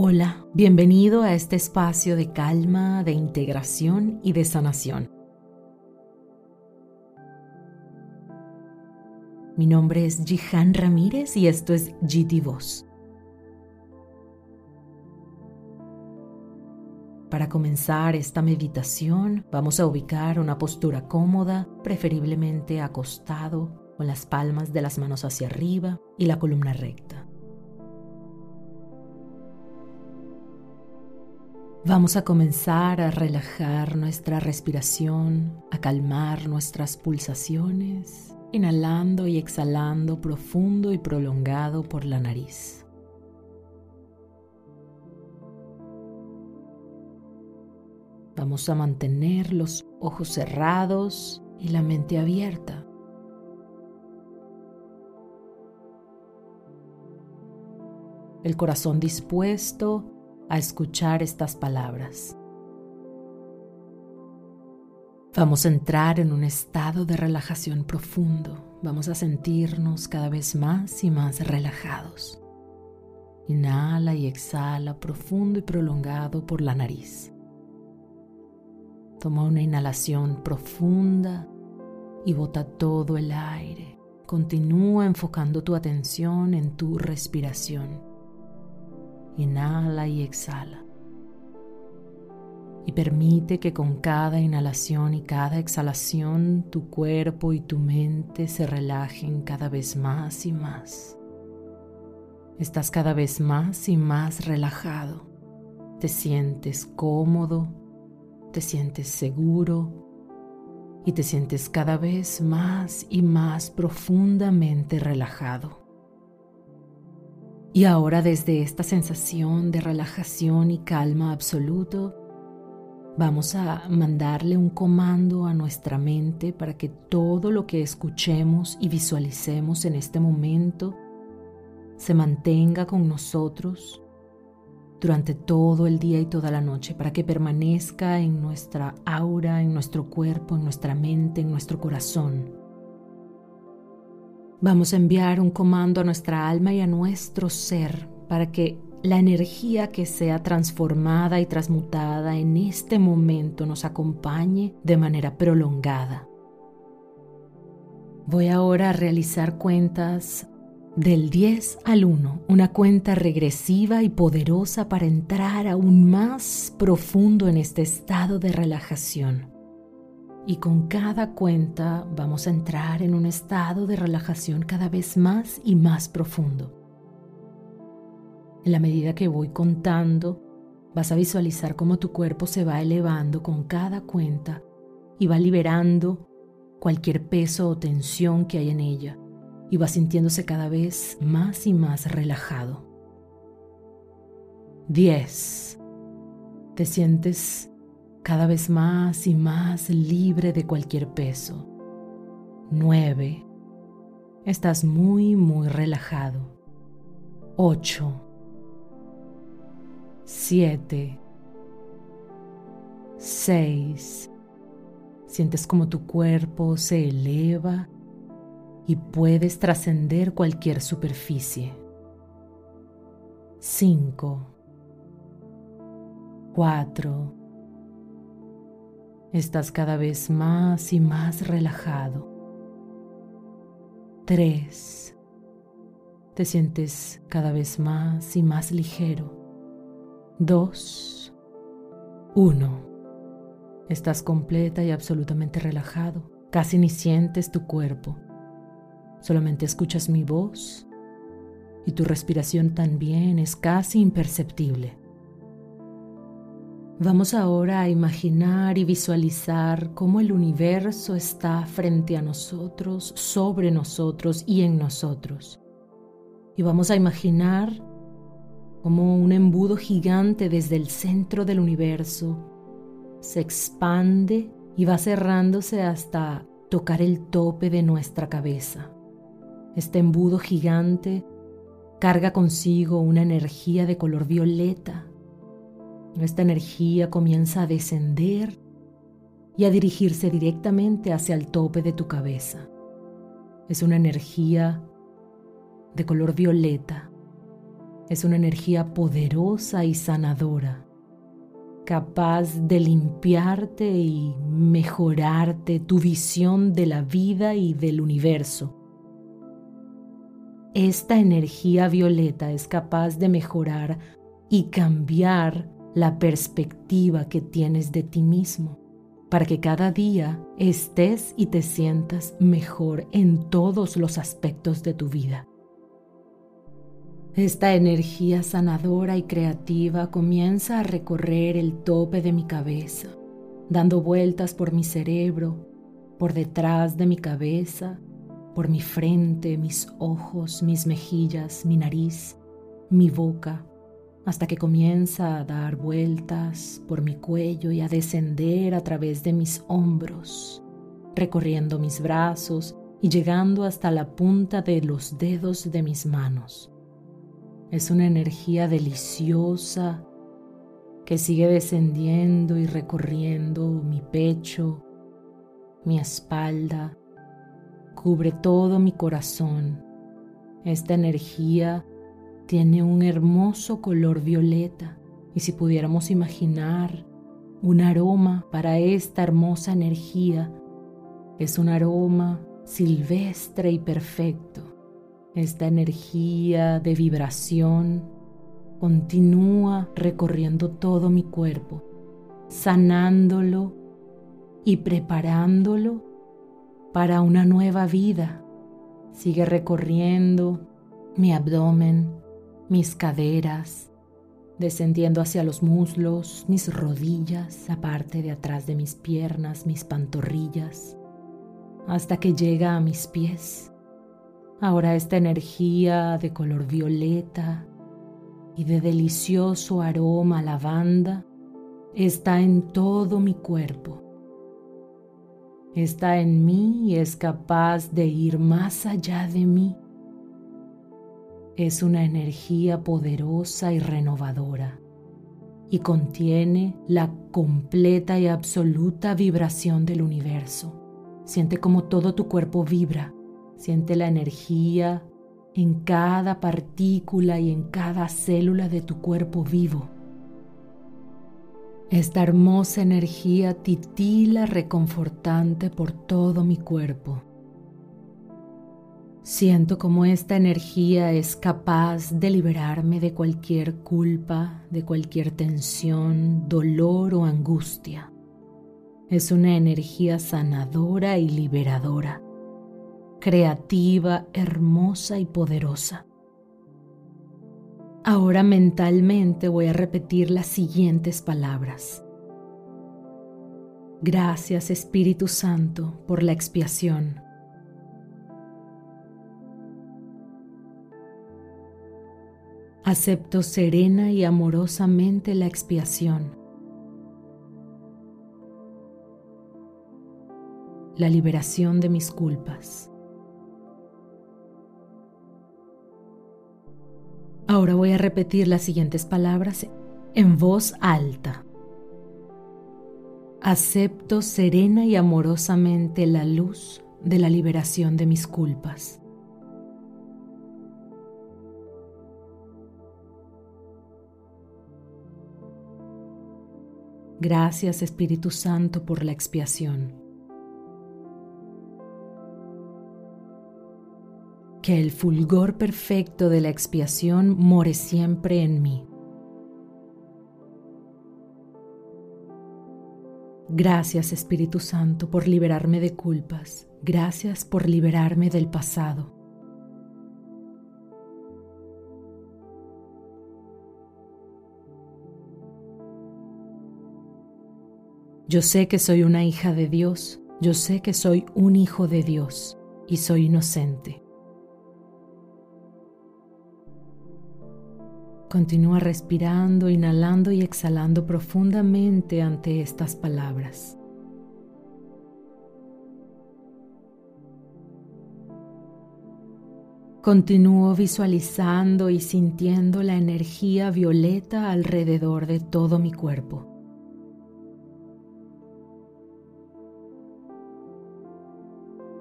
Hola, bienvenido a este espacio de calma, de integración y de sanación. Mi nombre es Jihan Ramírez y esto es GT Voz. Para comenzar esta meditación vamos a ubicar una postura cómoda, preferiblemente acostado, con las palmas de las manos hacia arriba y la columna recta. Vamos a comenzar a relajar nuestra respiración, a calmar nuestras pulsaciones, inhalando y exhalando profundo y prolongado por la nariz. Vamos a mantener los ojos cerrados y la mente abierta. El corazón dispuesto a escuchar estas palabras. Vamos a entrar en un estado de relajación profundo. Vamos a sentirnos cada vez más y más relajados. Inhala y exhala profundo y prolongado por la nariz. Toma una inhalación profunda y bota todo el aire. Continúa enfocando tu atención en tu respiración. Inhala y exhala. Y permite que con cada inhalación y cada exhalación tu cuerpo y tu mente se relajen cada vez más y más. Estás cada vez más y más relajado. Te sientes cómodo, te sientes seguro y te sientes cada vez más y más profundamente relajado. Y ahora desde esta sensación de relajación y calma absoluto, vamos a mandarle un comando a nuestra mente para que todo lo que escuchemos y visualicemos en este momento se mantenga con nosotros durante todo el día y toda la noche, para que permanezca en nuestra aura, en nuestro cuerpo, en nuestra mente, en nuestro corazón Vamos a enviar un comando a nuestra alma y a nuestro ser para que la energía que sea transformada y transmutada en este momento nos acompañe de manera prolongada. Voy ahora a realizar cuentas del 10 al 1, una cuenta regresiva y poderosa para entrar aún más profundo en este estado de relajación y con cada cuenta vamos a entrar en un estado de relajación cada vez más y más profundo. En la medida que voy contando, vas a visualizar cómo tu cuerpo se va elevando con cada cuenta y va liberando cualquier peso o tensión que hay en ella y va sintiéndose cada vez más y más relajado. 10. Te sientes cada vez más y más libre de cualquier peso. 9. Estás muy, muy relajado. 8. 7. 6. Sientes como tu cuerpo se eleva y puedes trascender cualquier superficie. 5. 4. Estás cada vez más y más relajado. 3. Te sientes cada vez más y más ligero. 2. 1. Estás completa y absolutamente relajado. Casi ni sientes tu cuerpo. Solamente escuchas mi voz y tu respiración también es casi imperceptible. Vamos ahora a imaginar y visualizar cómo el universo está frente a nosotros, sobre nosotros y en nosotros. Y vamos a imaginar como un embudo gigante desde el centro del universo se expande y va cerrándose hasta tocar el tope de nuestra cabeza. Este embudo gigante carga consigo una energía de color violeta esta energía comienza a descender y a dirigirse directamente hacia el tope de tu cabeza. Es una energía de color violeta Es una energía poderosa y sanadora, capaz de limpiarte y mejorarte tu visión de la vida y del universo. Esta energía violeta es capaz de mejorar y cambiar la perspectiva que tienes de ti mismo para que cada día estés y te sientas mejor en todos los aspectos de tu vida. Esta energía sanadora y creativa comienza a recorrer el tope de mi cabeza, dando vueltas por mi cerebro, por detrás de mi cabeza, por mi frente, mis ojos, mis mejillas, mi nariz, mi boca, hasta que comienza a dar vueltas por mi cuello y a descender a través de mis hombros, recorriendo mis brazos y llegando hasta la punta de los dedos de mis manos. Es una energía deliciosa que sigue descendiendo y recorriendo mi pecho, mi espalda, cubre todo mi corazón. Esta energía tiene un hermoso color violeta y si pudiéramos imaginar un aroma para esta hermosa energía, es un aroma silvestre y perfecto. Esta energía de vibración continúa recorriendo todo mi cuerpo, sanándolo y preparándolo para una nueva vida. Sigue recorriendo mi abdomen, mis caderas, descendiendo hacia los muslos, mis rodillas, la parte de atrás de mis piernas, mis pantorrillas, hasta que llega a mis pies. Ahora esta energía de color violeta y de delicioso aroma lavanda está en todo mi cuerpo. Está en mí y es capaz de ir más allá de mí es una energía poderosa y renovadora y contiene la completa y absoluta vibración del universo. Siente como todo tu cuerpo vibra, siente la energía en cada partícula y en cada célula de tu cuerpo vivo. Esta hermosa energía titila reconfortante por todo mi cuerpo Siento como esta energía es capaz de liberarme de cualquier culpa, de cualquier tensión, dolor o angustia. Es una energía sanadora y liberadora, creativa, hermosa y poderosa. Ahora mentalmente voy a repetir las siguientes palabras. Gracias Espíritu Santo por la expiación Acepto serena y amorosamente la expiación. La liberación de mis culpas. Ahora voy a repetir las siguientes palabras en voz alta. Acepto serena y amorosamente la luz de la liberación de mis culpas. Gracias Espíritu Santo por la expiación. Que el fulgor perfecto de la expiación more siempre en mí. Gracias Espíritu Santo por liberarme de culpas. Gracias por liberarme del pasado. Yo sé que soy una hija de Dios, yo sé que soy un hijo de Dios y soy inocente. Continúa respirando, inhalando y exhalando profundamente ante estas palabras. Continúo visualizando y sintiendo la energía violeta alrededor de todo mi cuerpo.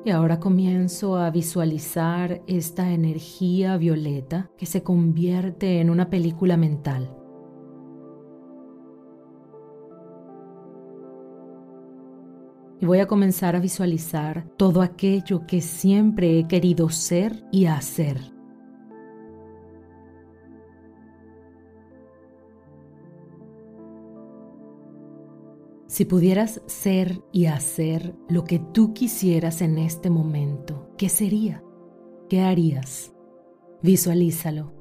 Y ahora comienzo a visualizar esta energía violeta que se convierte en una película mental. Y voy a comenzar a visualizar todo aquello que siempre he querido ser y hacer. Si pudieras ser y hacer lo que tú quisieras en este momento, ¿qué sería? ¿Qué harías? Visualízalo.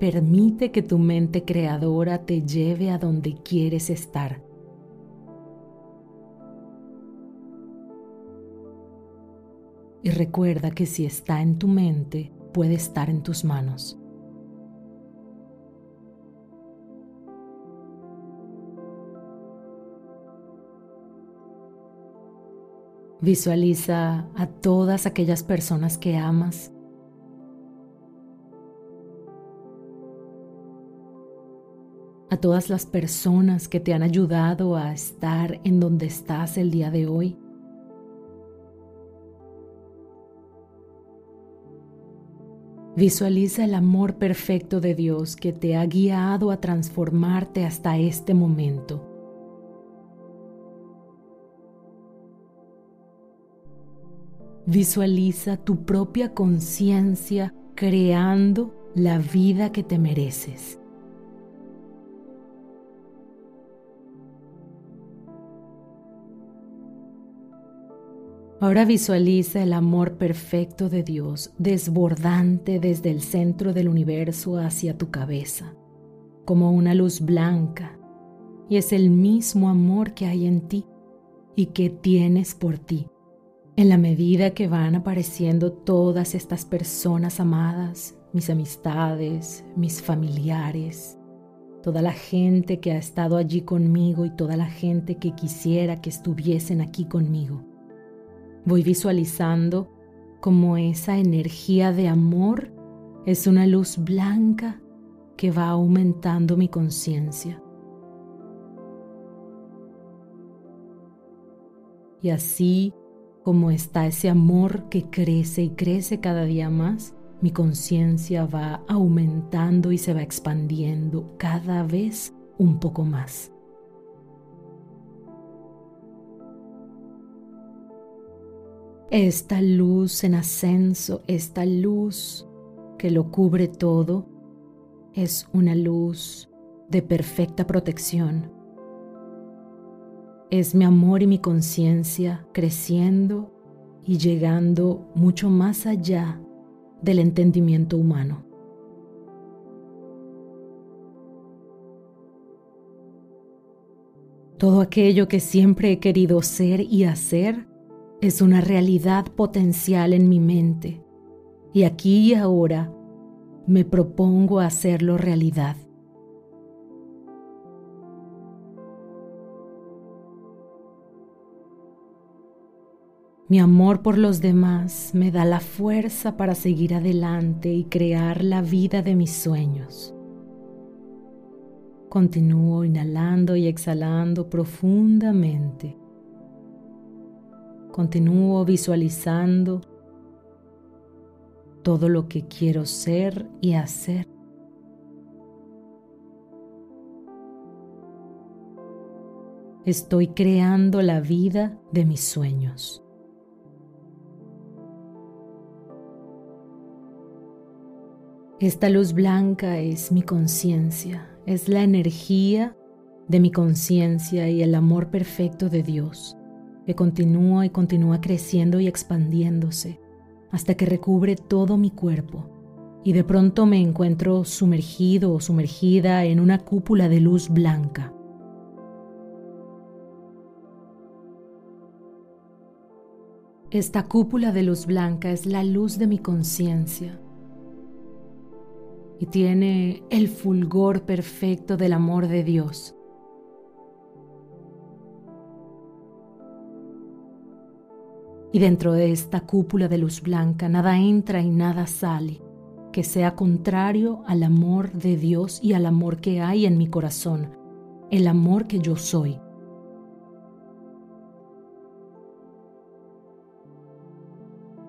Permite que tu mente creadora te lleve a donde quieres estar. Y recuerda que si está en tu mente, puede estar en tus manos. Visualiza a todas aquellas personas que amas. A todas las personas que te han ayudado a estar en donde estás el día de hoy. Visualiza el amor perfecto de Dios que te ha guiado a transformarte hasta este momento. Visualiza tu propia conciencia creando la vida que te mereces. Ahora visualiza el amor perfecto de Dios desbordante desde el centro del universo hacia tu cabeza, como una luz blanca, y es el mismo amor que hay en ti y que tienes por ti. En la medida que van apareciendo todas estas personas amadas, mis amistades, mis familiares, toda la gente que ha estado allí conmigo y toda la gente que quisiera que estuviesen aquí conmigo. Voy visualizando como esa energía de amor es una luz blanca que va aumentando mi conciencia. Y así como está ese amor que crece y crece cada día más, mi conciencia va aumentando y se va expandiendo cada vez un poco más. Esta luz en ascenso, esta luz que lo cubre todo, es una luz de perfecta protección es mi amor y mi conciencia creciendo y llegando mucho más allá del entendimiento humano. Todo aquello que siempre he querido ser y hacer es una realidad potencial en mi mente y aquí y ahora me propongo hacerlo realidad. Mi amor por los demás me da la fuerza para seguir adelante y crear la vida de mis sueños. Continúo inhalando y exhalando profundamente. Continúo visualizando todo lo que quiero ser y hacer. Estoy creando la vida de mis sueños. Esta luz blanca es mi conciencia, es la energía de mi conciencia y el amor perfecto de Dios, que continúa y continúa creciendo y expandiéndose hasta que recubre todo mi cuerpo y de pronto me encuentro sumergido o sumergida en una cúpula de luz blanca. Esta cúpula de luz blanca es la luz de mi conciencia y tiene el fulgor perfecto del amor de Dios. Y dentro de esta cúpula de luz blanca nada entra y nada sale que sea contrario al amor de Dios y al amor que hay en mi corazón, el amor que yo soy.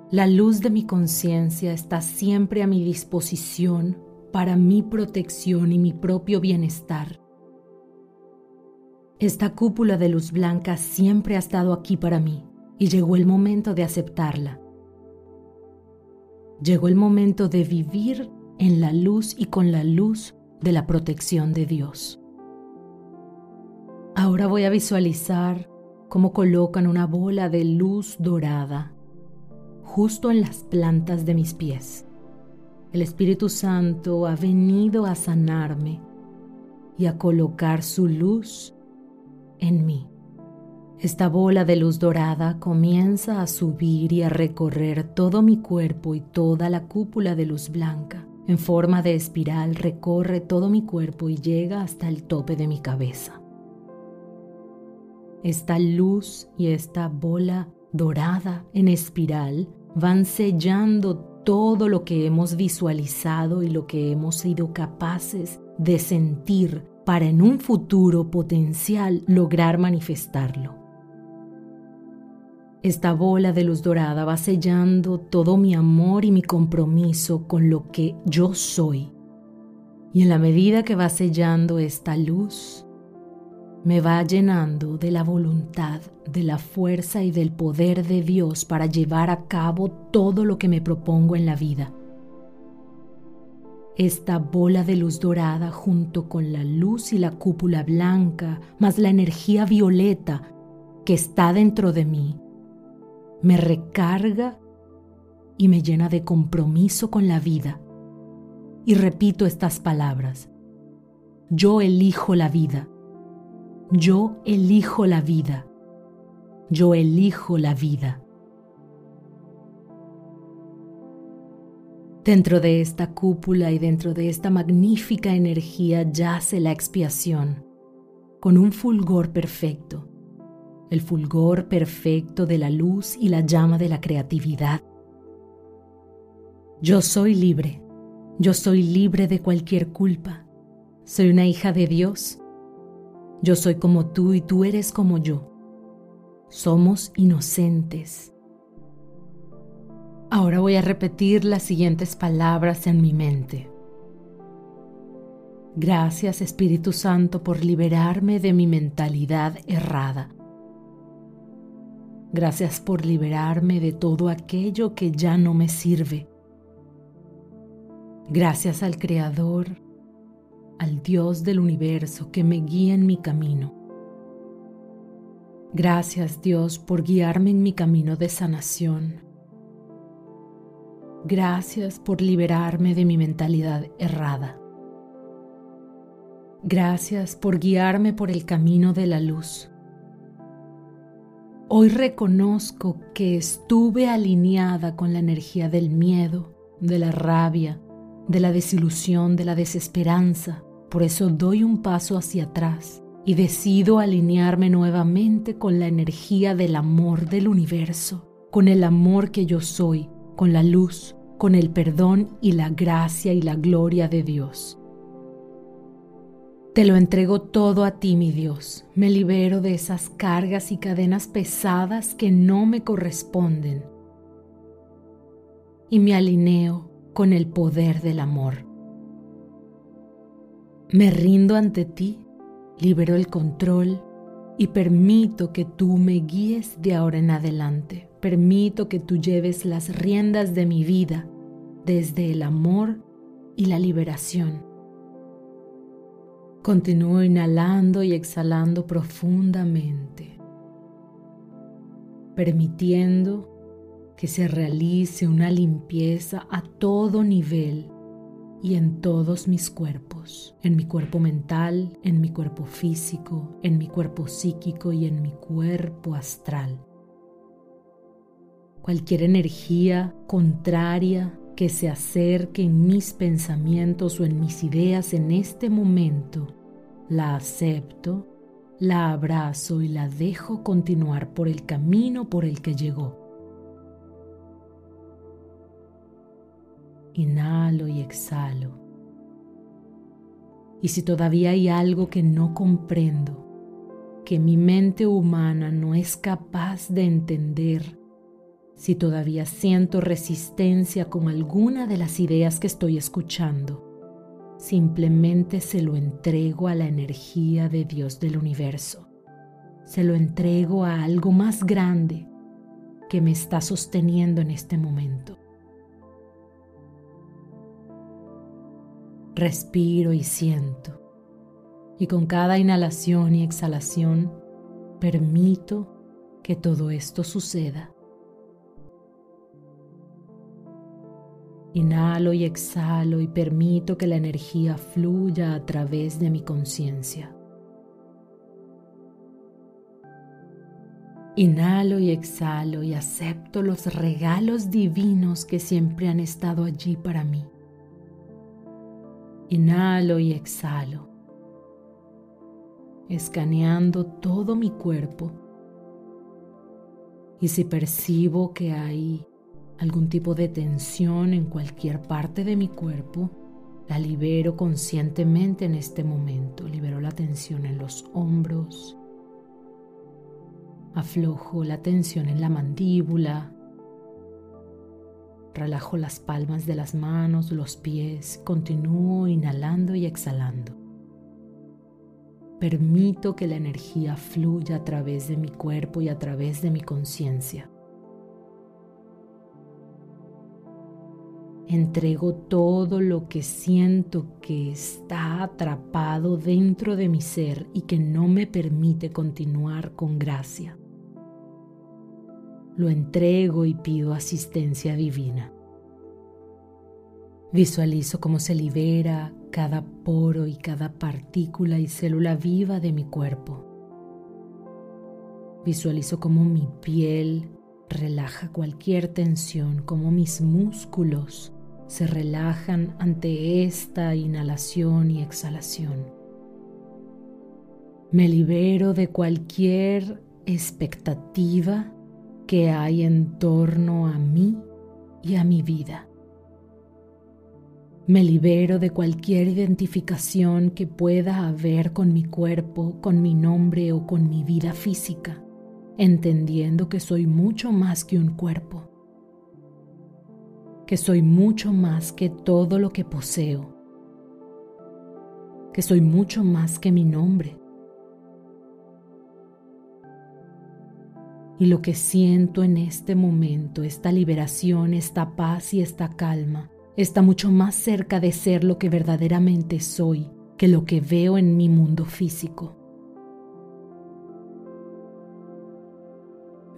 La luz de mi conciencia está siempre a mi disposición para mi protección y mi propio bienestar. Esta cúpula de luz blanca siempre ha estado aquí para mí y llegó el momento de aceptarla. Llegó el momento de vivir en la luz y con la luz de la protección de Dios. Ahora voy a visualizar cómo colocan una bola de luz dorada justo en las plantas de mis pies. El Espíritu Santo ha venido a sanarme y a colocar su luz en mí. Esta bola de luz dorada comienza a subir y a recorrer todo mi cuerpo y toda la cúpula de luz blanca. En forma de espiral recorre todo mi cuerpo y llega hasta el tope de mi cabeza. Esta luz y esta bola dorada en espiral van sellando todo lo que hemos visualizado y lo que hemos sido capaces de sentir para en un futuro potencial lograr manifestarlo. Esta bola de luz dorada va sellando todo mi amor y mi compromiso con lo que yo soy. Y en la medida que va sellando esta luz, me va llenando de la voluntad, de la fuerza y del poder de Dios para llevar a cabo todo lo que me propongo en la vida. Esta bola de luz dorada junto con la luz y la cúpula blanca, más la energía violeta que está dentro de mí, me recarga y me llena de compromiso con la vida. Y repito estas palabras. Yo elijo la vida yo elijo la vida. Yo elijo la vida. Dentro de esta cúpula y dentro de esta magnífica energía yace la expiación, con un fulgor perfecto, el fulgor perfecto de la luz y la llama de la creatividad. Yo soy libre, yo soy libre de cualquier culpa, soy una hija de Dios yo soy como tú y tú eres como yo. Somos inocentes. Ahora voy a repetir las siguientes palabras en mi mente. Gracias Espíritu Santo por liberarme de mi mentalidad errada. Gracias por liberarme de todo aquello que ya no me sirve. Gracias al Creador al Dios del universo que me guía en mi camino. Gracias Dios por guiarme en mi camino de sanación. Gracias por liberarme de mi mentalidad errada. Gracias por guiarme por el camino de la luz. Hoy reconozco que estuve alineada con la energía del miedo, de la rabia, de la desilusión, de la desesperanza, por eso doy un paso hacia atrás y decido alinearme nuevamente con la energía del amor del universo, con el amor que yo soy, con la luz, con el perdón y la gracia y la gloria de Dios. Te lo entrego todo a ti, mi Dios. Me libero de esas cargas y cadenas pesadas que no me corresponden. Y me alineo con el poder del amor. Me rindo ante ti, libero el control y permito que tú me guíes de ahora en adelante. Permito que tú lleves las riendas de mi vida desde el amor y la liberación. Continúo inhalando y exhalando profundamente, permitiendo que se realice una limpieza a todo nivel y en todos mis cuerpos, en mi cuerpo mental, en mi cuerpo físico, en mi cuerpo psíquico y en mi cuerpo astral. Cualquier energía contraria que se acerque en mis pensamientos o en mis ideas en este momento, la acepto, la abrazo y la dejo continuar por el camino por el que llegó. Inhalo y exhalo. Y si todavía hay algo que no comprendo, que mi mente humana no es capaz de entender, si todavía siento resistencia con alguna de las ideas que estoy escuchando, simplemente se lo entrego a la energía de Dios del universo. Se lo entrego a algo más grande que me está sosteniendo en este momento. Respiro y siento. Y con cada inhalación y exhalación permito que todo esto suceda. Inhalo y exhalo y permito que la energía fluya a través de mi conciencia. Inhalo y exhalo y acepto los regalos divinos que siempre han estado allí para mí. Inhalo y exhalo, escaneando todo mi cuerpo. Y si percibo que hay algún tipo de tensión en cualquier parte de mi cuerpo, la libero conscientemente en este momento. Libero la tensión en los hombros. Aflojo la tensión en la mandíbula, Relajo las palmas de las manos, los pies, continúo inhalando y exhalando. Permito que la energía fluya a través de mi cuerpo y a través de mi conciencia. Entrego todo lo que siento que está atrapado dentro de mi ser y que no me permite continuar con gracia lo entrego y pido asistencia divina. Visualizo cómo se libera cada poro y cada partícula y célula viva de mi cuerpo. Visualizo cómo mi piel relaja cualquier tensión, cómo mis músculos se relajan ante esta inhalación y exhalación. Me libero de cualquier expectativa que hay en torno a mí y a mi vida. Me libero de cualquier identificación que pueda haber con mi cuerpo, con mi nombre o con mi vida física, entendiendo que soy mucho más que un cuerpo, que soy mucho más que todo lo que poseo, que soy mucho más que mi nombre, Y lo que siento en este momento, esta liberación, esta paz y esta calma, está mucho más cerca de ser lo que verdaderamente soy que lo que veo en mi mundo físico.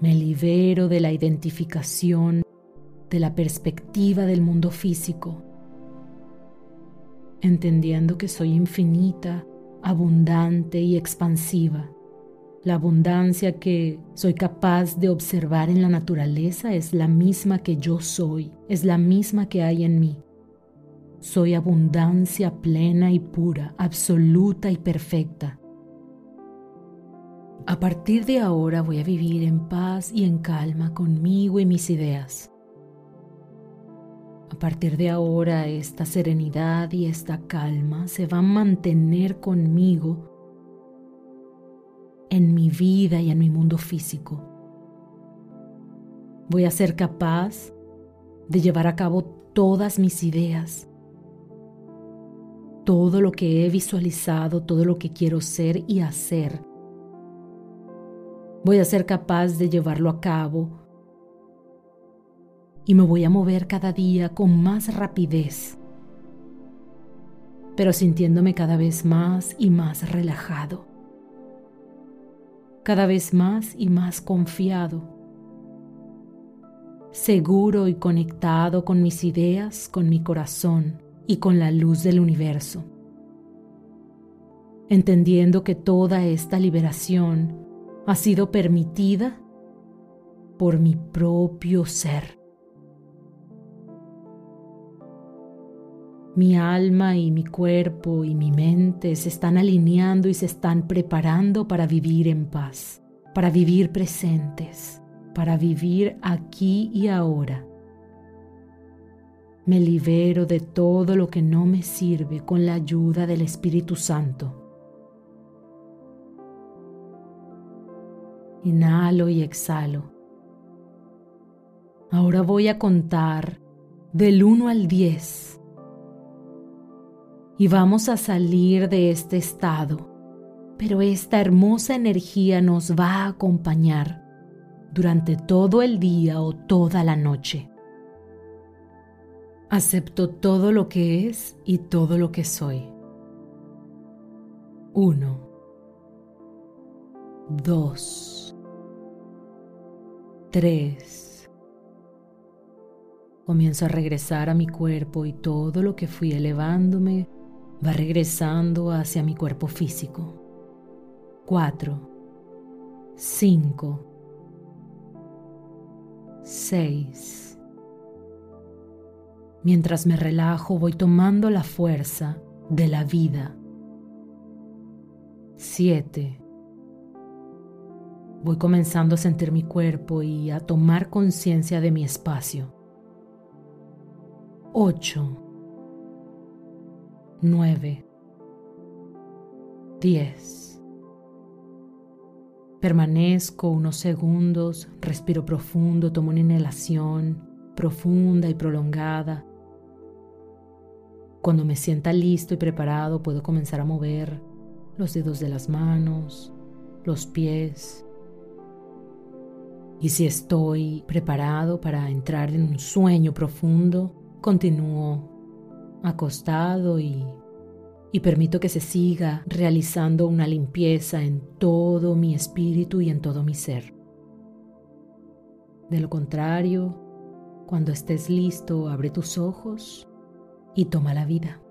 Me libero de la identificación, de la perspectiva del mundo físico, entendiendo que soy infinita, abundante y expansiva la abundancia que soy capaz de observar en la naturaleza es la misma que yo soy, es la misma que hay en mí. Soy abundancia plena y pura, absoluta y perfecta. A partir de ahora voy a vivir en paz y en calma conmigo y mis ideas. A partir de ahora esta serenidad y esta calma se van a mantener conmigo en mi vida y en mi mundo físico. Voy a ser capaz de llevar a cabo todas mis ideas, todo lo que he visualizado, todo lo que quiero ser y hacer. Voy a ser capaz de llevarlo a cabo y me voy a mover cada día con más rapidez, pero sintiéndome cada vez más y más relajado cada vez más y más confiado, seguro y conectado con mis ideas, con mi corazón y con la luz del universo, entendiendo que toda esta liberación ha sido permitida por mi propio ser. Mi alma y mi cuerpo y mi mente se están alineando y se están preparando para vivir en paz, para vivir presentes, para vivir aquí y ahora. Me libero de todo lo que no me sirve con la ayuda del Espíritu Santo. Inhalo y exhalo. Ahora voy a contar del 1 al 10 y vamos a salir de este estado, pero esta hermosa energía nos va a acompañar durante todo el día o toda la noche. Acepto todo lo que es y todo lo que soy. 1 2 3 Comienzo a regresar a mi cuerpo y todo lo que fui elevándome va regresando hacia mi cuerpo físico. 4 5 6 Mientras me relajo voy tomando la fuerza de la vida. 7 Voy comenzando a sentir mi cuerpo y a tomar conciencia de mi espacio. 8, 9, 10. Permanezco unos segundos, respiro profundo, tomo una inhalación profunda y prolongada. Cuando me sienta listo y preparado puedo comenzar a mover los dedos de las manos, los pies, y si estoy preparado para entrar en un sueño profundo, continúo acostado y, y permito que se siga realizando una limpieza en todo mi espíritu y en todo mi ser. De lo contrario, cuando estés listo, abre tus ojos y toma la vida.